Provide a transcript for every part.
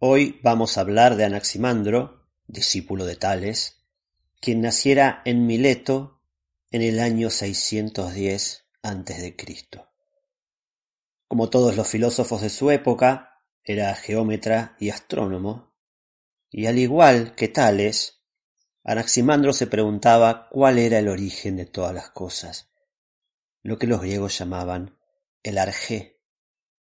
Hoy vamos a hablar de Anaximandro, discípulo de Tales, quien naciera en Mileto en el año 610 a.C. Como todos los filósofos de su época, era geómetra y astrónomo, y al igual que Tales, Anaximandro se preguntaba cuál era el origen de todas las cosas, lo que los griegos llamaban el arjé.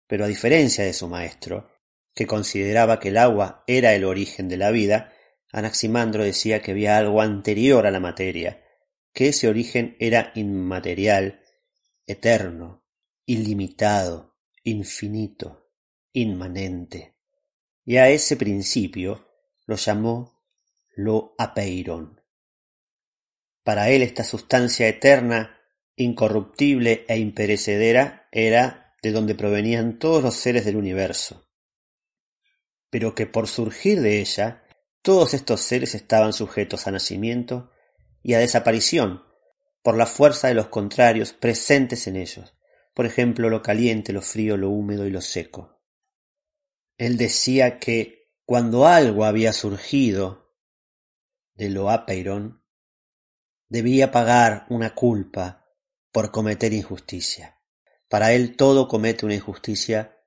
Pero a diferencia de su maestro, que consideraba que el agua era el origen de la vida, Anaximandro decía que había algo anterior a la materia, que ese origen era inmaterial, eterno, ilimitado, infinito, inmanente. Y a ese principio lo llamó lo apeiron. Para él esta sustancia eterna, incorruptible e imperecedera era de donde provenían todos los seres del universo pero que por surgir de ella todos estos seres estaban sujetos a nacimiento y a desaparición por la fuerza de los contrarios presentes en ellos, por ejemplo lo caliente, lo frío, lo húmedo y lo seco. Él decía que cuando algo había surgido de lo apeiron, debía pagar una culpa por cometer injusticia. Para él todo comete una injusticia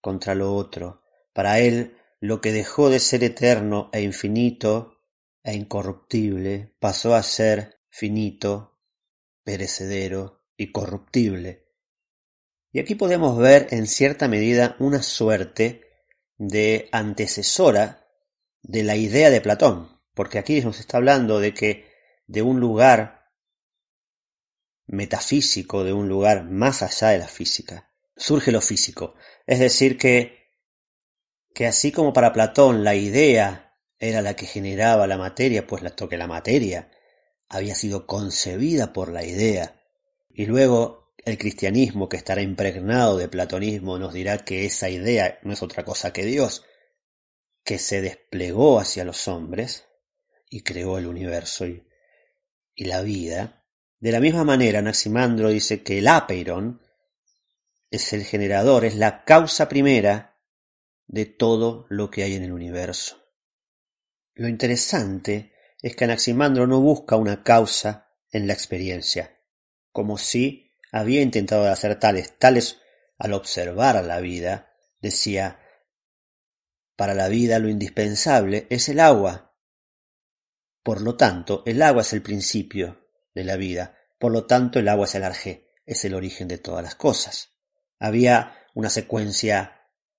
contra lo otro, para él lo que dejó de ser eterno e infinito e incorruptible pasó a ser finito, perecedero y corruptible. Y aquí podemos ver en cierta medida una suerte de antecesora de la idea de Platón, porque aquí nos está hablando de que de un lugar metafísico, de un lugar más allá de la física, surge lo físico. Es decir, que que así como para Platón la idea era la que generaba la materia, pues que la materia había sido concebida por la idea, y luego el cristianismo que estará impregnado de platonismo nos dirá que esa idea no es otra cosa que Dios, que se desplegó hacia los hombres y creó el universo y, y la vida. De la misma manera, Naximandro dice que el apeiron es el generador, es la causa primera de todo lo que hay en el universo. Lo interesante es que Anaximandro no busca una causa en la experiencia, como si había intentado hacer tales, tales al observar la vida, decía, para la vida lo indispensable es el agua. Por lo tanto, el agua es el principio de la vida, por lo tanto el agua es el arjé, es el origen de todas las cosas. Había una secuencia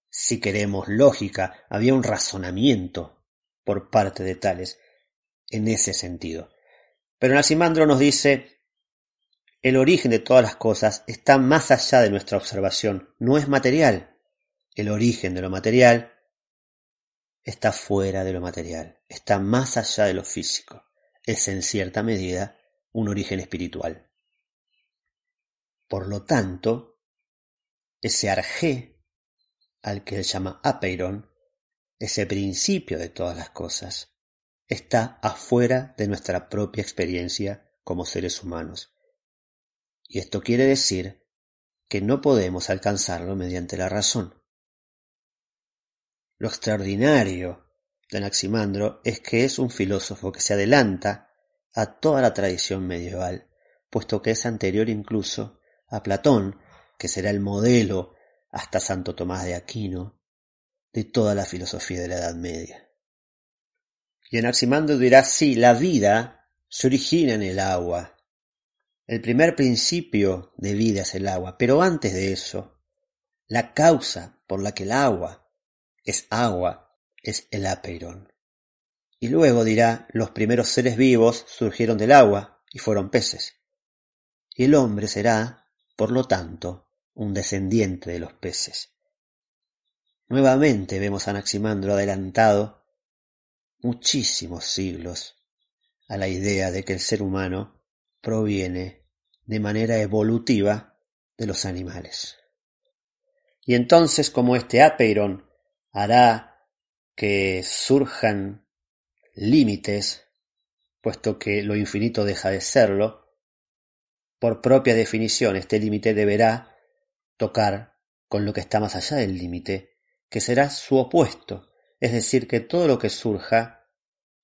si queremos lógica, había un razonamiento por parte de Tales en ese sentido. Pero Nasimandro nos dice, el origen de todas las cosas está más allá de nuestra observación, no es material. El origen de lo material está fuera de lo material, está más allá de lo físico. Es en cierta medida un origen espiritual. Por lo tanto, ese arjé al que él llama apeiron, ese principio de todas las cosas, está afuera de nuestra propia experiencia como seres humanos. Y esto quiere decir que no podemos alcanzarlo mediante la razón. Lo extraordinario de Anaximandro es que es un filósofo que se adelanta a toda la tradición medieval, puesto que es anterior incluso a Platón, que será el modelo hasta Santo Tomás de Aquino, de toda la filosofía de la Edad Media. Y Anaximandro dirá, sí, la vida se origina en el agua. El primer principio de vida es el agua, pero antes de eso, la causa por la que el agua es agua es el apeirón. Y luego dirá, los primeros seres vivos surgieron del agua y fueron peces. Y el hombre será, por lo tanto, un descendiente de los peces. Nuevamente vemos a Anaximandro adelantado muchísimos siglos a la idea de que el ser humano proviene de manera evolutiva de los animales. Y entonces, como este apeiron hará que surjan límites, puesto que lo infinito deja de serlo, por propia definición este límite deberá tocar con lo que está más allá del límite, que será su opuesto, es decir, que todo lo que surja,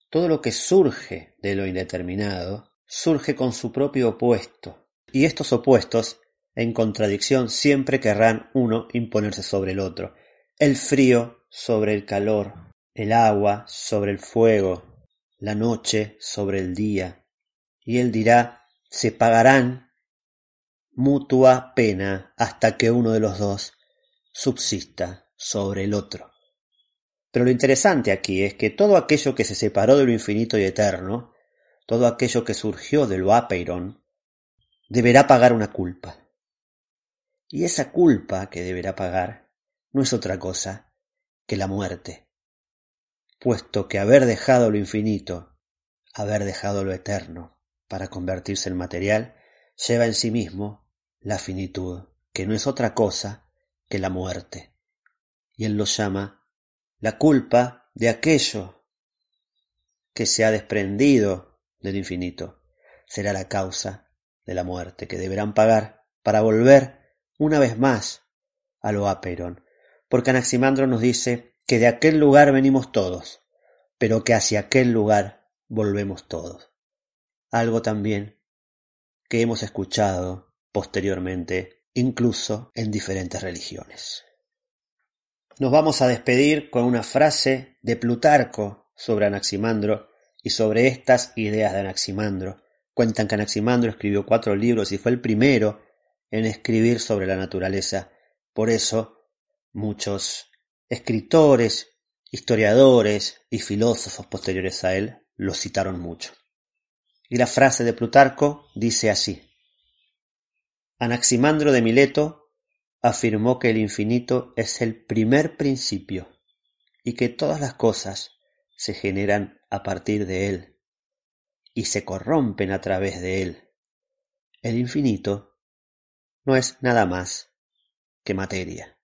todo lo que surge de lo indeterminado, surge con su propio opuesto, y estos opuestos, en contradicción, siempre querrán uno imponerse sobre el otro, el frío sobre el calor, el agua sobre el fuego, la noche sobre el día. Y él dirá, se pagarán mutua pena hasta que uno de los dos subsista sobre el otro. Pero lo interesante aquí es que todo aquello que se separó de lo infinito y eterno, todo aquello que surgió de lo apeiron, deberá pagar una culpa. Y esa culpa que deberá pagar no es otra cosa que la muerte, puesto que haber dejado lo infinito, haber dejado lo eterno, para convertirse en material, lleva en sí mismo la finitud, que no es otra cosa que la muerte. Y él lo llama la culpa de aquello que se ha desprendido del infinito. Será la causa de la muerte que deberán pagar para volver una vez más a lo Aperon, porque Anaximandro nos dice que de aquel lugar venimos todos, pero que hacia aquel lugar volvemos todos. Algo también que hemos escuchado posteriormente, incluso en diferentes religiones. Nos vamos a despedir con una frase de Plutarco sobre Anaximandro y sobre estas ideas de Anaximandro. Cuentan que Anaximandro escribió cuatro libros y fue el primero en escribir sobre la naturaleza. Por eso muchos escritores, historiadores y filósofos posteriores a él lo citaron mucho. Y la frase de Plutarco dice así. Anaximandro de Mileto afirmó que el infinito es el primer principio y que todas las cosas se generan a partir de él y se corrompen a través de él. El infinito no es nada más que materia.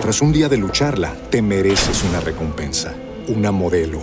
Tras un día de lucharla, te mereces una recompensa, una modelo,